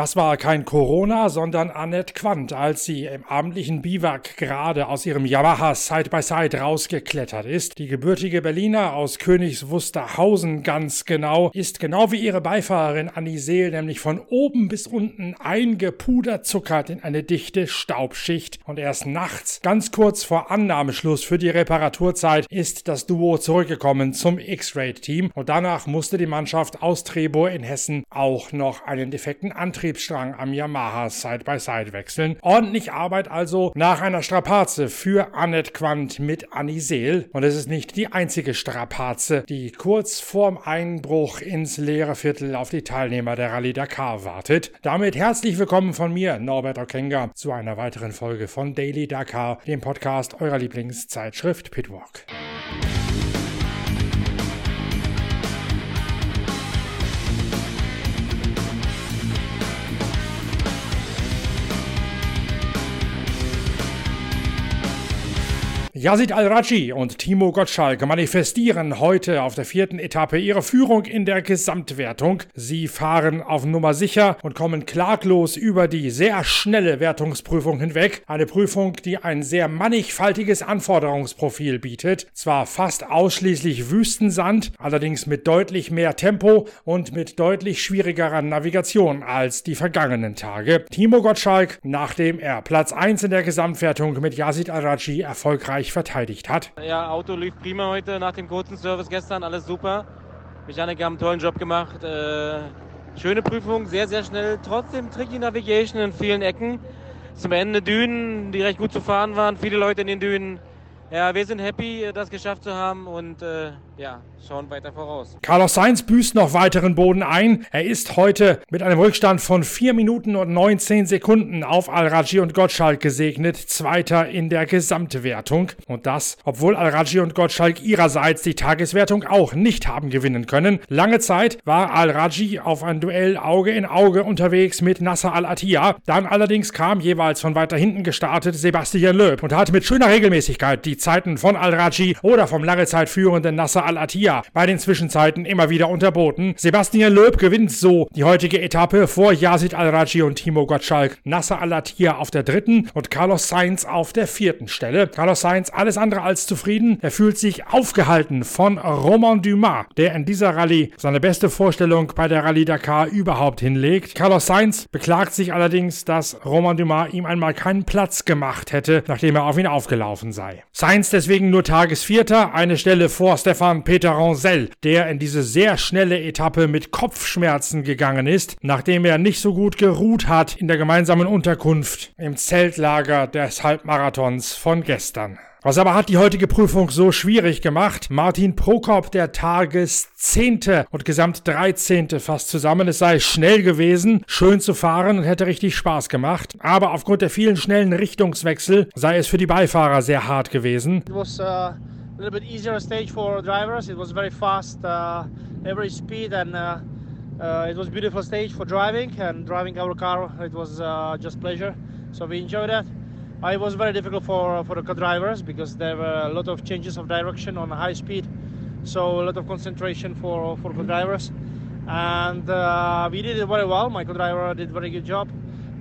Das war kein Corona, sondern Annette Quandt, als sie im abendlichen Biwak gerade aus ihrem Yamaha Side-by-Side rausgeklettert ist. Die gebürtige Berliner aus Königs Wusterhausen ganz genau, ist genau wie ihre Beifahrerin Annie Seel nämlich von oben bis unten eingepuderzuckert in eine dichte Staubschicht. Und erst nachts, ganz kurz vor Annahmeschluss für die Reparaturzeit, ist das Duo zurückgekommen zum X-Raid-Team. Und danach musste die Mannschaft aus Trebur in Hessen auch noch einen defekten Antrieb Antriebsstrang am Yamaha Side-by-Side wechseln. Ordentlich Arbeit also nach einer Strapaze für Annette Quandt mit Annie Seel. Und es ist nicht die einzige Strapaze, die kurz vorm Einbruch ins leere Viertel auf die Teilnehmer der Rallye Dakar wartet. Damit herzlich willkommen von mir, Norbert Okenga, zu einer weiteren Folge von Daily Dakar, dem Podcast eurer Lieblingszeitschrift Pitwalk. Yazid Al-Raji und Timo Gottschalk manifestieren heute auf der vierten Etappe ihre Führung in der Gesamtwertung. Sie fahren auf Nummer sicher und kommen klaglos über die sehr schnelle Wertungsprüfung hinweg. Eine Prüfung, die ein sehr mannigfaltiges Anforderungsprofil bietet. Zwar fast ausschließlich Wüstensand, allerdings mit deutlich mehr Tempo und mit deutlich schwierigerer Navigation als die vergangenen Tage. Timo Gottschalk, nachdem er Platz 1 in der Gesamtwertung mit Yazid Al-Raji erfolgreich verteidigt hat. Ja, Auto lief prima heute nach dem kurzen Service gestern, alles super. Mechaniker haben einen tollen Job gemacht. Äh, schöne Prüfung, sehr, sehr schnell. Trotzdem tricky Navigation in vielen Ecken. Zum Ende Dünen, die recht gut zu fahren waren. Viele Leute in den Dünen. Ja, wir sind happy, das geschafft zu haben und äh, ja, schauen weiter voraus. Carlos Sainz büßt noch weiteren Boden ein. Er ist heute mit einem Rückstand von 4 Minuten und 19 Sekunden auf Al-Raji und Gottschalk gesegnet, Zweiter in der Gesamtwertung. Und das, obwohl Al-Raji und Gottschalk ihrerseits die Tageswertung auch nicht haben gewinnen können. Lange Zeit war Al-Raji auf ein Duell Auge in Auge unterwegs mit Nasser Al-Attiyah. Dann allerdings kam jeweils von weiter hinten gestartet Sebastian Loeb und hat mit schöner Regelmäßigkeit die Zeiten von Al-Raji oder vom lange Zeit führenden Nasser Al-Attiyah bei den Zwischenzeiten immer wieder unterboten. Sebastian Loeb gewinnt so die heutige Etappe vor Yazid Al-Raji und Timo Gottschalk. Nasser Al-Attiyah auf der dritten und Carlos Sainz auf der vierten Stelle. Carlos Sainz alles andere als zufrieden. Er fühlt sich aufgehalten von Romain Dumas, der in dieser Rallye seine beste Vorstellung bei der Rallye Dakar überhaupt hinlegt. Carlos Sainz beklagt sich allerdings, dass Romain Dumas ihm einmal keinen Platz gemacht hätte, nachdem er auf ihn aufgelaufen sei. Sainz deswegen nur Tagesvierter, eine Stelle vor Stefan Peter Rancel, der in diese sehr schnelle Etappe mit Kopfschmerzen gegangen ist, nachdem er nicht so gut geruht hat in der gemeinsamen Unterkunft im Zeltlager des Halbmarathons von gestern. Was aber hat die heutige Prüfung so schwierig gemacht? Martin Prokop, der Tageszehnte und Gesamt 13. fast zusammen. Es sei schnell gewesen, schön zu fahren und hätte richtig Spaß gemacht. Aber aufgrund der vielen schnellen Richtungswechsel sei es für die Beifahrer sehr hart gewesen. Was uh, a little bit easier stage for drivers. It was very fast, uh, every speed, and uh, uh, it was beautiful stage for driving. And driving our car, it was uh, just pleasure. So we enjoyed that. It was very difficult for for the co-drivers because there were a lot of changes of direction on high speed, so a lot of concentration for for co-drivers. And uh, we did it very well. My co-driver did very good job.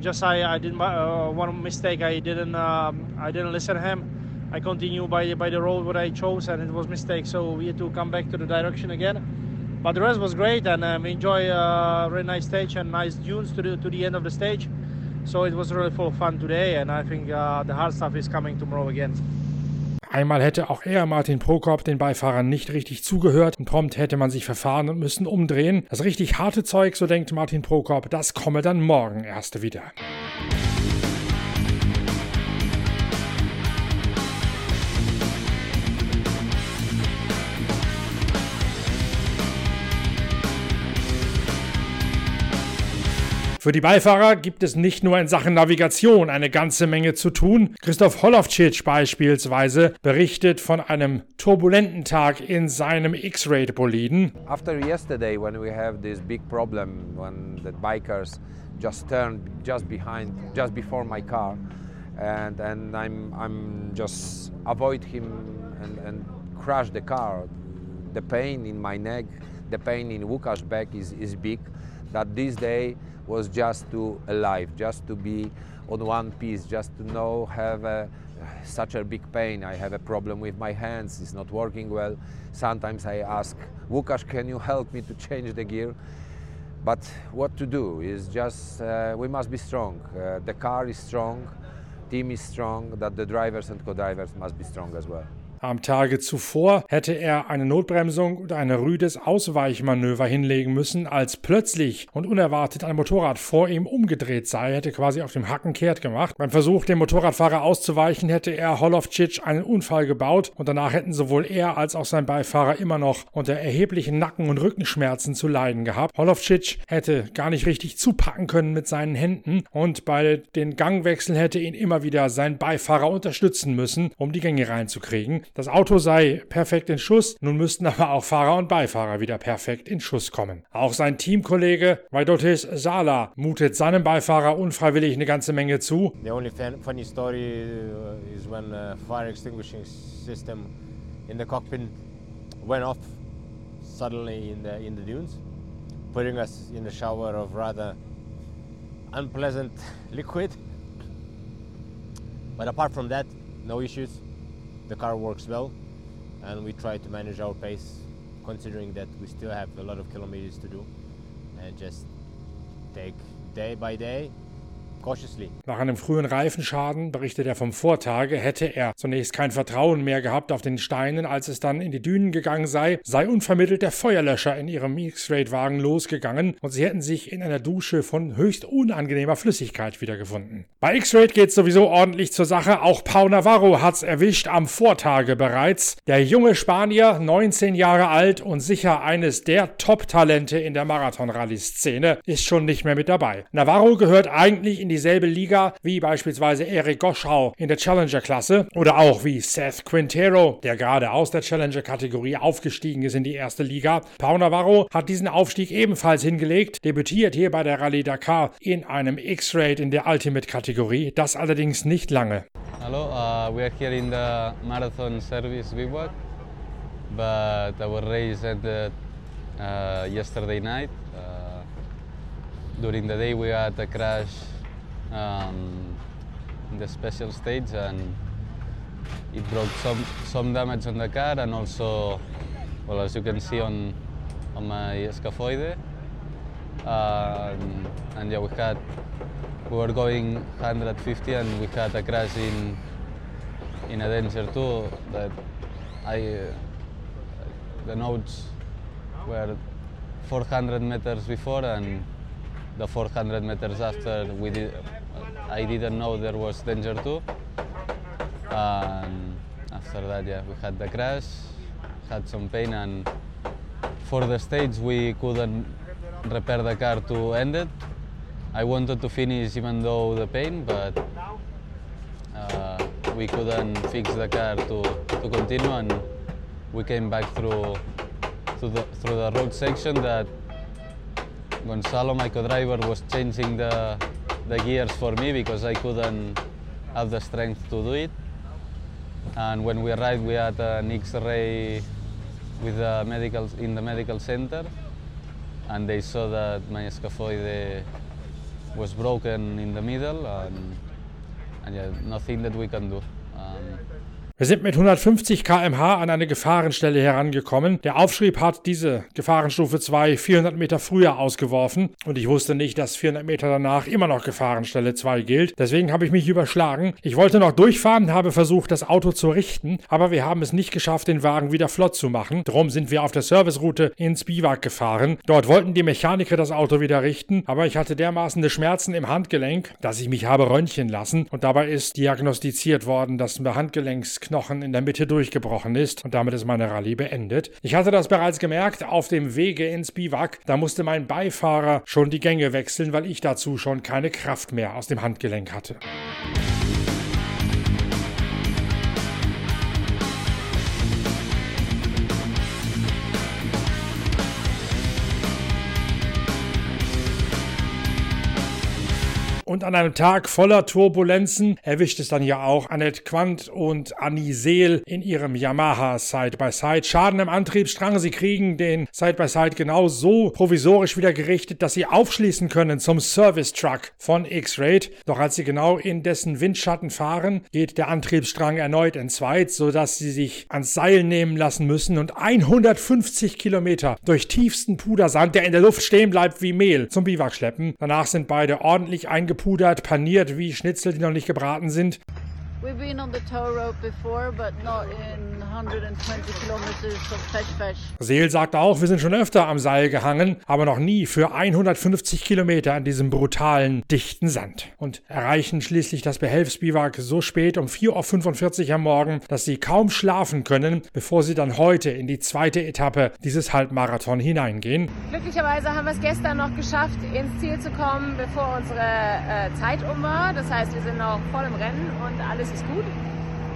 Just I, I did my, uh, one mistake. I didn't um, I didn't listen to him. I continue by by the road what I chose, and it was mistake. So we had to come back to the direction again. But the rest was great, and um, enjoy a very nice stage and nice dunes to the to the end of the stage. So it was really full of fun today, and I think uh, the hard stuff is coming tomorrow again. Einmal hätte auch er, Martin Prokop, den Beifahrern nicht richtig zugehört und prompt hätte man sich verfahren und müssen umdrehen. Das richtig harte Zeug, so denkt Martin Prokop, das komme dann morgen erst wieder. Für die Beifahrer gibt es nicht nur in Sachen Navigation eine ganze Menge zu tun. Christoph Holovcic beispielsweise berichtet von einem turbulenten Tag in seinem X-Raid-Boliden. After yesterday, when we have this big problem, when the bikers just turned just behind, just before my car, and and I'm I'm just avoid him and and crash the car. The pain in my neck, the pain in Wuka's back is, is big. That this day was just to alive, just to be on one piece, just to know have a, such a big pain. I have a problem with my hands, it's not working well. Sometimes I ask, Łukasz, can you help me to change the gear? But what to do is just, uh, we must be strong. Uh, the car is strong, team is strong, that the drivers and co-drivers must be strong as well. Am Tage zuvor hätte er eine Notbremsung und ein rüdes Ausweichmanöver hinlegen müssen, als plötzlich und unerwartet ein Motorrad vor ihm umgedreht sei, hätte quasi auf dem Hacken kehrt gemacht. Beim Versuch, dem Motorradfahrer auszuweichen, hätte er Holovcic einen Unfall gebaut und danach hätten sowohl er als auch sein Beifahrer immer noch unter erheblichen Nacken- und Rückenschmerzen zu leiden gehabt. Holovcic hätte gar nicht richtig zupacken können mit seinen Händen und bei den Gangwechseln hätte ihn immer wieder sein Beifahrer unterstützen müssen, um die Gänge reinzukriegen. Das Auto sei perfekt in Schuss, nun müssten aber auch Fahrer und Beifahrer wieder perfekt in Schuss kommen. Auch sein Teamkollege Vaidotis Sala mutet seinem Beifahrer unfreiwillig eine ganze Menge zu. The only funny story uh, is when a fire extinguishing system in the cockpit went off suddenly in the in the dunes, putting us in a shower of rather unpleasant liquid. But apart from that, no issues. The car works well and we try to manage our pace considering that we still have a lot of kilometers to do and just take day by day cautiously. Nach einem frühen Reifenschaden, berichtet er vom Vortage, hätte er zunächst kein Vertrauen mehr gehabt auf den Steinen, als es dann in die Dünen gegangen sei, sei unvermittelt der Feuerlöscher in ihrem X-Raid-Wagen losgegangen und sie hätten sich in einer Dusche von höchst unangenehmer Flüssigkeit wiedergefunden. Bei X-Raid geht es sowieso ordentlich zur Sache. Auch Pau Navarro hat's erwischt am Vortage bereits. Der junge Spanier, 19 Jahre alt und sicher eines der Top-Talente in der Marathon-Rallye-Szene, ist schon nicht mehr mit dabei. Navarro gehört eigentlich in die dieselbe Liga wie beispielsweise Eric Goschau in der Challenger-Klasse oder auch wie Seth Quintero, der gerade aus der Challenger-Kategorie aufgestiegen ist in die erste Liga. Pau Navarro hat diesen Aufstieg ebenfalls hingelegt, debütiert hier bei der Rallye Dakar in einem X-Raid in der Ultimate-Kategorie, das allerdings nicht lange. Hello, uh, we are here in the Marathon Service Bivouac, but our race ended uh, yesterday night. Uh, during the day we had a crash um, in the special stage and it broke some, some damage on the car and also, well, as you can see on, on my scaphoid. Uh, and, and yeah, we had, we were going 150 and we had a crash in, in a danger too that I, uh, the notes were 400 meters before and the 400 meters after we did, I didn't know there was danger too. And after that, yeah, we had the crash, had some pain, and for the stage we couldn't repair the car to end it. I wanted to finish even though the pain, but uh, we couldn't fix the car to, to continue, and we came back through through the, through the road section that Gonzalo, my co-driver, was changing the the gears for me because I couldn't have the strength to do it. And when we arrived, we had an X-ray with the medical in the medical center, and they saw that my scaphoid was broken in the middle, and, and yeah, nothing that we can do. Um, Wir sind mit 150 km/h an eine Gefahrenstelle herangekommen. Der Aufschrieb hat diese Gefahrenstufe 2 400 Meter früher ausgeworfen und ich wusste nicht, dass 400 Meter danach immer noch Gefahrenstelle 2 gilt. Deswegen habe ich mich überschlagen. Ich wollte noch durchfahren, habe versucht, das Auto zu richten, aber wir haben es nicht geschafft, den Wagen wieder flott zu machen. Darum sind wir auf der Serviceroute ins Biwak gefahren. Dort wollten die Mechaniker das Auto wieder richten, aber ich hatte dermaßen Schmerzen im Handgelenk, dass ich mich habe röntgen lassen und dabei ist diagnostiziert worden, dass ein Handgelenks Knochen in der Mitte durchgebrochen ist und damit ist meine Rallye beendet. Ich hatte das bereits gemerkt auf dem Wege ins Biwak. Da musste mein Beifahrer schon die Gänge wechseln, weil ich dazu schon keine Kraft mehr aus dem Handgelenk hatte. Und an einem Tag voller Turbulenzen erwischt es dann ja auch Annette Quandt und Annie Seel in ihrem Yamaha Side-by-Side. Schaden im Antriebsstrang. Sie kriegen den Side-by-Side genau so provisorisch wieder gerichtet, dass sie aufschließen können zum Service-Truck von X-Raid. Doch als sie genau in dessen Windschatten fahren, geht der Antriebsstrang erneut entzweit, sodass sie sich ans Seil nehmen lassen müssen und 150 Kilometer durch tiefsten Pudersand, der in der Luft stehen bleibt wie Mehl, zum Biwak schleppen. Danach sind beide ordentlich eingepudert, paniert wie Schnitzel, die noch nicht gebraten sind. We've been on the tow road before, but not in 120 kilometers of fesh fesh. Seel sagt auch, wir sind schon öfter am Seil gehangen, aber noch nie für 150 Kilometer an diesem brutalen, dichten Sand. Und erreichen schließlich das Behelfsbiwak so spät um 4.45 Uhr am Morgen, dass sie kaum schlafen können, bevor sie dann heute in die zweite Etappe dieses Halbmarathon hineingehen. Glücklicherweise haben wir es gestern noch geschafft, ins Ziel zu kommen, bevor unsere äh, Zeit um war. Das heißt, wir sind noch voll im Rennen und alles ist gut.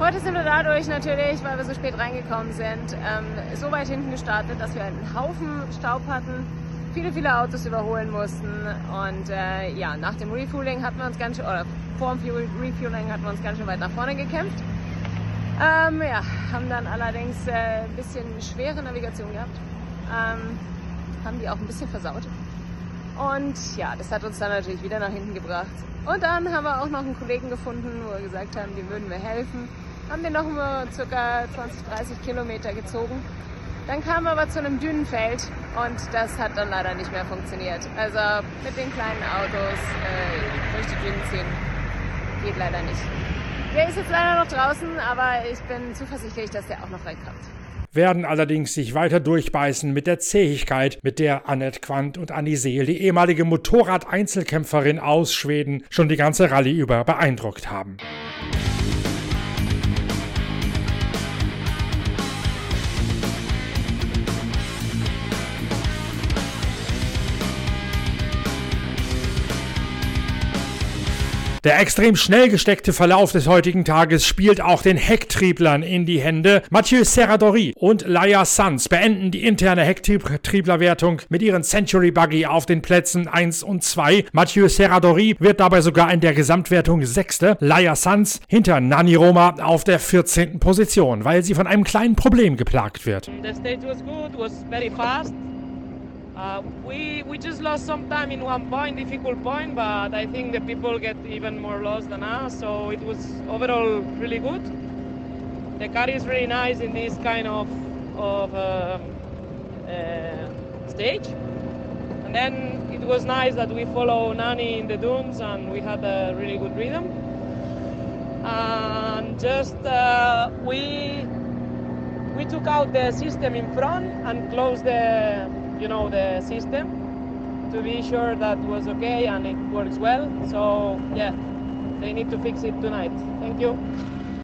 Heute sind wir dadurch natürlich, weil wir so spät reingekommen sind, ähm, so weit hinten gestartet, dass wir einen Haufen Staub hatten, viele, viele Autos überholen mussten und äh, ja, nach dem Refueling hatten wir uns ganz schön, oder vor dem Refueling hatten wir uns ganz schön weit nach vorne gekämpft. Ähm, ja, haben dann allerdings äh, ein bisschen schwere Navigation gehabt, ähm, haben die auch ein bisschen versaut. Und ja, das hat uns dann natürlich wieder nach hinten gebracht. Und dann haben wir auch noch einen Kollegen gefunden, wo wir gesagt haben, dem würden wir helfen. Haben den noch mal ca. 20, 30 Kilometer gezogen. Dann kamen wir aber zu einem Dünenfeld und das hat dann leider nicht mehr funktioniert. Also mit den kleinen Autos äh, durch die Dünen ziehen geht leider nicht. Der ist jetzt leider noch draußen, aber ich bin zuversichtlich, dass der auch noch reinkommt werden allerdings sich weiter durchbeißen mit der Zähigkeit, mit der Annette Quandt und Annie Seel, die ehemalige Motorrad-Einzelkämpferin aus Schweden, schon die ganze Rallye über beeindruckt haben. Der extrem schnell gesteckte Verlauf des heutigen Tages spielt auch den Hecktrieblern in die Hände. Mathieu Serradori und Laia Sanz beenden die interne Hecktrieblerwertung mit ihren Century Buggy auf den Plätzen 1 und 2. Mathieu Serradori wird dabei sogar in der Gesamtwertung Sechste. Laia Sanz hinter Nani Roma auf der 14. Position, weil sie von einem kleinen Problem geplagt wird. The stage was good, was very fast. Uh, we, we just lost some time in one point, difficult point, but I think the people get even more lost than us, so it was overall really good. The car is really nice in this kind of, of uh, uh, stage. And then it was nice that we follow Nani in the dunes and we had a really good rhythm. And just uh, we we took out the system in front and closed the you know the system to be sure that was okay and it works well. So yeah, they need to fix it tonight. Thank you.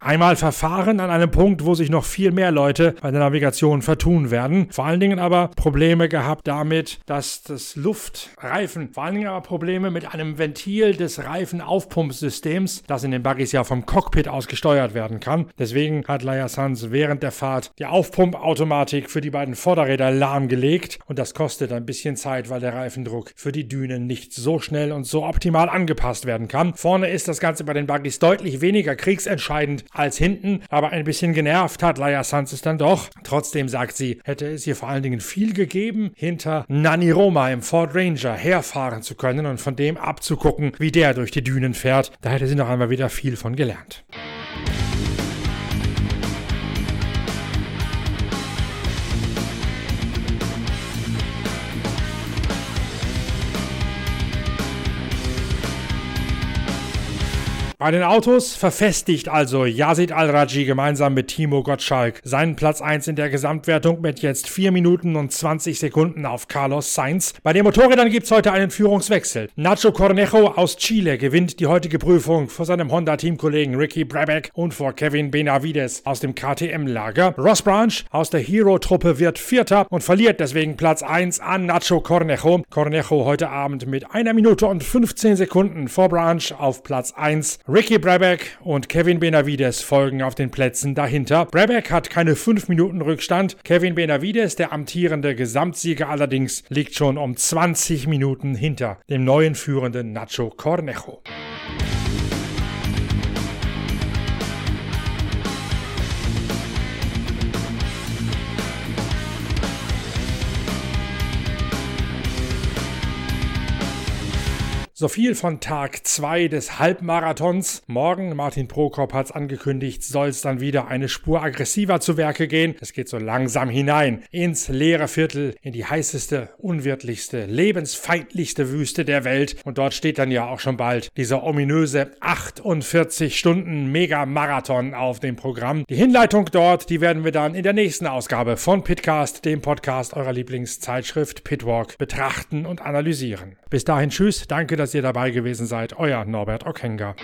Einmal verfahren an einem Punkt, wo sich noch viel mehr Leute bei der Navigation vertun werden. Vor allen Dingen aber Probleme gehabt damit, dass das Luftreifen, vor allen Dingen aber Probleme mit einem Ventil des Reifenaufpumpsystems, das in den Buggies ja vom Cockpit aus gesteuert werden kann. Deswegen hat Laia Sanz während der Fahrt die Aufpumpautomatik für die beiden Vorderräder lahmgelegt und das kostet ein bisschen Zeit, weil der Reifendruck für die Dünen nicht so schnell und so optimal angepasst werden kann. Vorne ist das Ganze bei den Buggies deutlich weniger kriegsentscheidend als hinten, aber ein bisschen genervt hat Laia Sanz dann doch. Trotzdem sagt sie, hätte es ihr vor allen Dingen viel gegeben, hinter Nani Roma im Ford Ranger herfahren zu können und von dem abzugucken, wie der durch die Dünen fährt. Da hätte sie noch einmal wieder viel von gelernt. Bei den Autos verfestigt also Yazid Al-Raji gemeinsam mit Timo Gottschalk seinen Platz 1 in der Gesamtwertung mit jetzt 4 Minuten und 20 Sekunden auf Carlos Sainz. Bei den Motorrädern gibt es heute einen Führungswechsel. Nacho Cornejo aus Chile gewinnt die heutige Prüfung vor seinem Honda-Teamkollegen Ricky Brabeck und vor Kevin Benavides aus dem KTM-Lager. Ross Branch aus der Hero-Truppe wird Vierter und verliert deswegen Platz 1 an Nacho Cornejo. Cornejo heute Abend mit einer Minute und 15 Sekunden vor Branch auf Platz 1. Ricky Brabeck und Kevin Benavides folgen auf den Plätzen dahinter. Brabeck hat keine 5 Minuten Rückstand. Kevin Benavides, der amtierende Gesamtsieger allerdings, liegt schon um 20 Minuten hinter dem neuen führenden Nacho Cornejo. So viel von Tag 2 des Halbmarathons. Morgen, Martin Prokop hat es angekündigt, soll es dann wieder eine Spur aggressiver zu Werke gehen. Es geht so langsam hinein ins leere Viertel, in die heißeste, unwirtlichste, lebensfeindlichste Wüste der Welt. Und dort steht dann ja auch schon bald dieser ominöse 48 Stunden Mega-Marathon auf dem Programm. Die Hinleitung dort, die werden wir dann in der nächsten Ausgabe von Pitcast, dem Podcast eurer Lieblingszeitschrift Pitwalk, betrachten und analysieren. Bis dahin, tschüss, danke, dass ihr dabei gewesen seid. Euer Norbert Okenga.